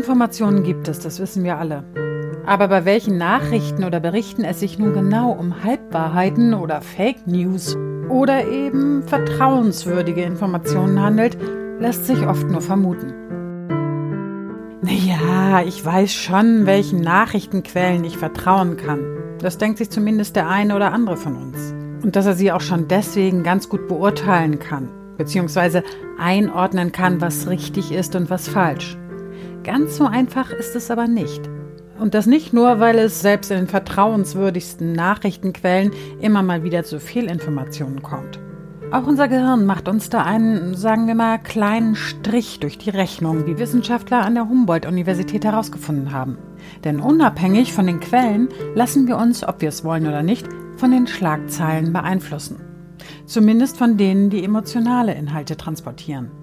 Informationen gibt es, das wissen wir alle. Aber bei welchen Nachrichten oder Berichten es sich nun genau um Halbwahrheiten oder Fake News oder eben vertrauenswürdige Informationen handelt, lässt sich oft nur vermuten. Naja, ich weiß schon, welchen Nachrichtenquellen ich vertrauen kann. Das denkt sich zumindest der eine oder andere von uns. Und dass er sie auch schon deswegen ganz gut beurteilen kann, beziehungsweise einordnen kann, was richtig ist und was falsch. Ganz so einfach ist es aber nicht. Und das nicht nur, weil es selbst in den vertrauenswürdigsten Nachrichtenquellen immer mal wieder zu Fehlinformationen kommt. Auch unser Gehirn macht uns da einen, sagen wir mal, kleinen Strich durch die Rechnung, wie Wissenschaftler an der Humboldt-Universität herausgefunden haben. Denn unabhängig von den Quellen lassen wir uns, ob wir es wollen oder nicht, von den Schlagzeilen beeinflussen. Zumindest von denen, die emotionale Inhalte transportieren.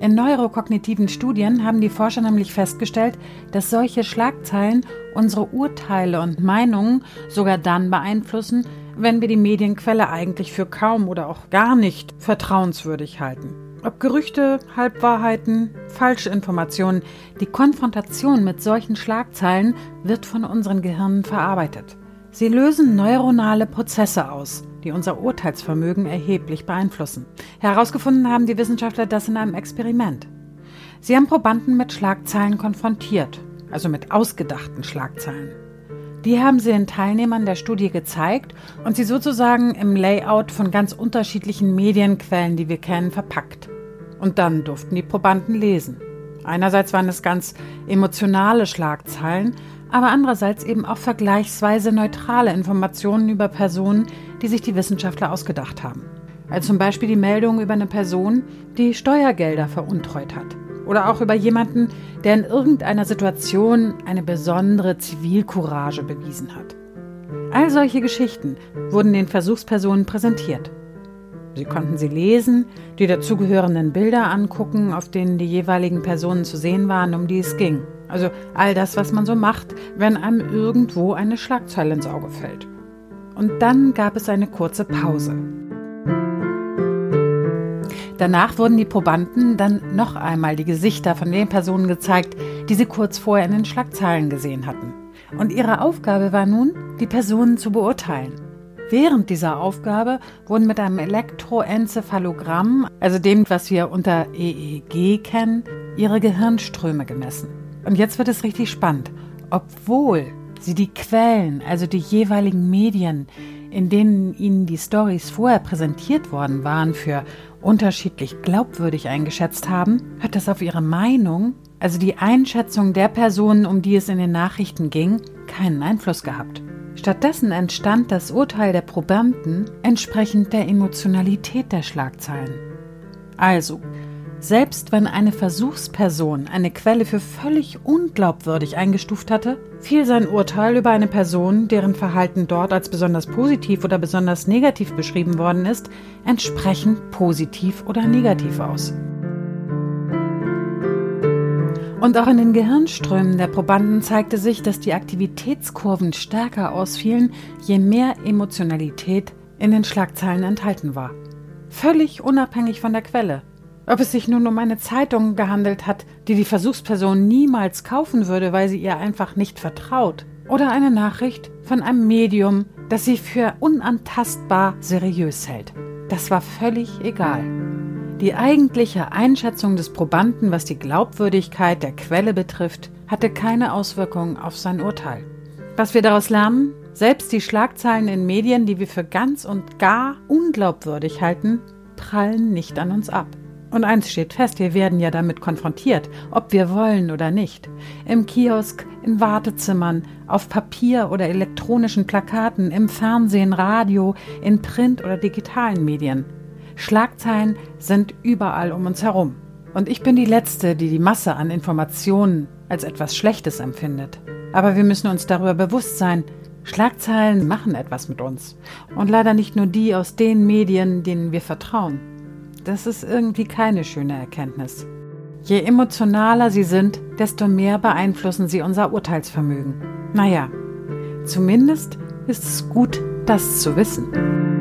In neurokognitiven Studien haben die Forscher nämlich festgestellt, dass solche Schlagzeilen unsere Urteile und Meinungen sogar dann beeinflussen, wenn wir die Medienquelle eigentlich für kaum oder auch gar nicht vertrauenswürdig halten. Ob Gerüchte, Halbwahrheiten, Falschinformationen, die Konfrontation mit solchen Schlagzeilen wird von unseren Gehirnen verarbeitet. Sie lösen neuronale Prozesse aus, die unser Urteilsvermögen erheblich beeinflussen. Herausgefunden haben die Wissenschaftler das in einem Experiment. Sie haben Probanden mit Schlagzeilen konfrontiert, also mit ausgedachten Schlagzeilen. Die haben sie den Teilnehmern der Studie gezeigt und sie sozusagen im Layout von ganz unterschiedlichen Medienquellen, die wir kennen, verpackt. Und dann durften die Probanden lesen. Einerseits waren es ganz emotionale Schlagzeilen, aber andererseits eben auch vergleichsweise neutrale Informationen über Personen, die sich die Wissenschaftler ausgedacht haben. Also zum Beispiel die Meldung über eine Person, die Steuergelder veruntreut hat. Oder auch über jemanden, der in irgendeiner Situation eine besondere Zivilcourage bewiesen hat. All solche Geschichten wurden den Versuchspersonen präsentiert. Sie konnten sie lesen, die dazugehörenden Bilder angucken, auf denen die jeweiligen Personen zu sehen waren, um die es ging. Also all das, was man so macht, wenn einem irgendwo eine Schlagzeile ins Auge fällt. Und dann gab es eine kurze Pause. Danach wurden die Probanden dann noch einmal die Gesichter von den Personen gezeigt, die sie kurz vorher in den Schlagzeilen gesehen hatten. Und ihre Aufgabe war nun, die Personen zu beurteilen. Während dieser Aufgabe wurden mit einem Elektroenzephalogramm, also dem, was wir unter EEG kennen, ihre Gehirnströme gemessen. Und jetzt wird es richtig spannend. Obwohl sie die Quellen, also die jeweiligen Medien, in denen ihnen die Stories vorher präsentiert worden waren, für unterschiedlich glaubwürdig eingeschätzt haben, hat das auf ihre Meinung, also die Einschätzung der Personen, um die es in den Nachrichten ging, keinen Einfluss gehabt. Stattdessen entstand das Urteil der Probanden entsprechend der Emotionalität der Schlagzeilen. Also, selbst wenn eine Versuchsperson eine Quelle für völlig unglaubwürdig eingestuft hatte, fiel sein Urteil über eine Person, deren Verhalten dort als besonders positiv oder besonders negativ beschrieben worden ist, entsprechend positiv oder negativ aus. Und auch in den Gehirnströmen der Probanden zeigte sich, dass die Aktivitätskurven stärker ausfielen, je mehr Emotionalität in den Schlagzeilen enthalten war. Völlig unabhängig von der Quelle. Ob es sich nun um eine Zeitung gehandelt hat, die die Versuchsperson niemals kaufen würde, weil sie ihr einfach nicht vertraut, oder eine Nachricht von einem Medium, das sie für unantastbar seriös hält. Das war völlig egal. Die eigentliche Einschätzung des Probanden, was die Glaubwürdigkeit der Quelle betrifft, hatte keine Auswirkungen auf sein Urteil. Was wir daraus lernen? Selbst die Schlagzeilen in Medien, die wir für ganz und gar unglaubwürdig halten, prallen nicht an uns ab. Und eins steht fest, wir werden ja damit konfrontiert, ob wir wollen oder nicht. Im Kiosk, in Wartezimmern, auf Papier oder elektronischen Plakaten, im Fernsehen, Radio, in Print oder digitalen Medien. Schlagzeilen sind überall um uns herum. Und ich bin die Letzte, die die Masse an Informationen als etwas Schlechtes empfindet. Aber wir müssen uns darüber bewusst sein, Schlagzeilen machen etwas mit uns. Und leider nicht nur die aus den Medien, denen wir vertrauen. Das ist irgendwie keine schöne Erkenntnis. Je emotionaler sie sind, desto mehr beeinflussen sie unser Urteilsvermögen. Naja, zumindest ist es gut, das zu wissen.